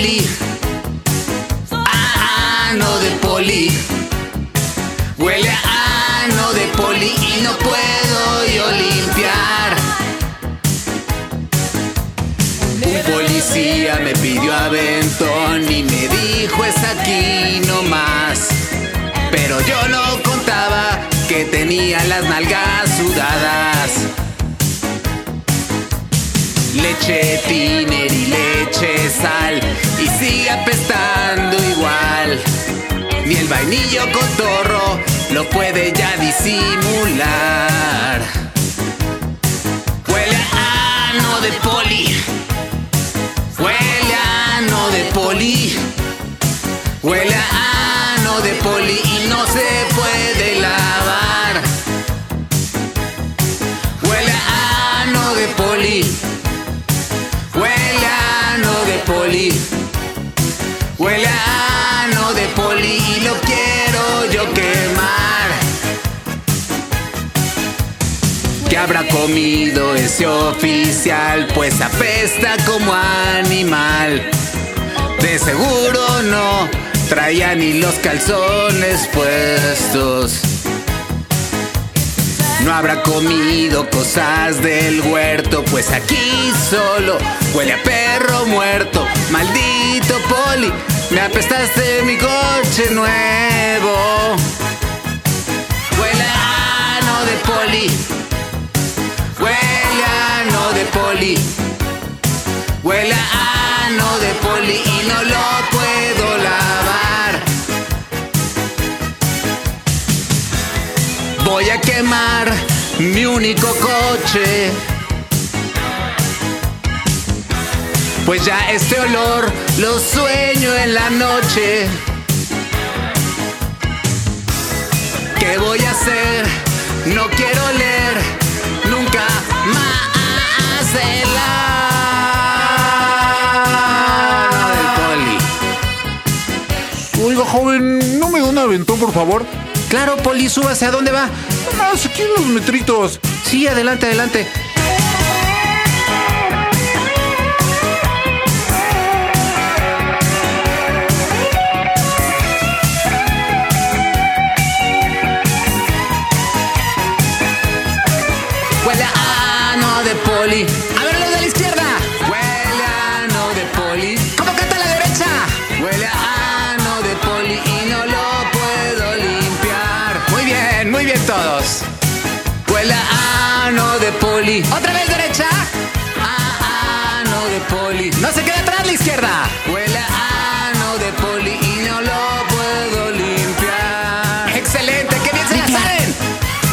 poli. A ano de poli. Huele a ano de poli y no puedo yo limpiar. Un policía me pidió aventón y me dijo es aquí nomás. Pero yo no contaba que tenía las nalgas sudadas. Leche tiner y leche sal y sigue apestando igual. Ni el vainillo cotorro lo puede ya disimular. Huele a ano de poli. Huele a ano de poli. Huele a ano de poli y no se puede poli. Huele a ano de poli y lo quiero yo quemar. ¿Qué habrá comido ese oficial? Pues apesta como animal. De seguro no traía ni los calzones puestos. No habrá comido cosas del huerto, pues aquí solo huele a perro muerto. Maldito poli, me apestaste mi coche nuevo. Huele a ano de poli. Huele a ano de poli. Huele a ano de poli y no lo Mi único coche. Pues ya este olor lo sueño en la noche. ¿Qué voy a hacer? No quiero leer nunca más el del poli. Oiga, joven, ¿no me da un aventón, por favor? Claro, poli, súbase. ¿A dónde va? Más aquí los metritos. Sí, adelante, adelante. Huele a ano de poli. Poli. Otra vez derecha. A ano de poli. No se quede atrás la izquierda. Huele a ano de poli y no lo puedo limpiar. Excelente, qué bien se la saben.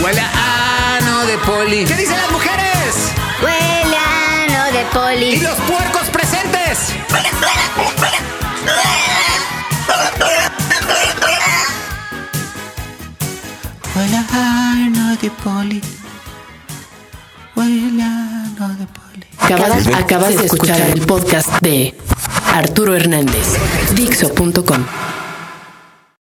Huele a ano de poli. ¿Qué dicen las mujeres? Huele a ano de Y poli. los puercos presentes. Huele a ano de poli. De poli. Acabas de escuchar el podcast de Arturo Hernández, Dixo.com.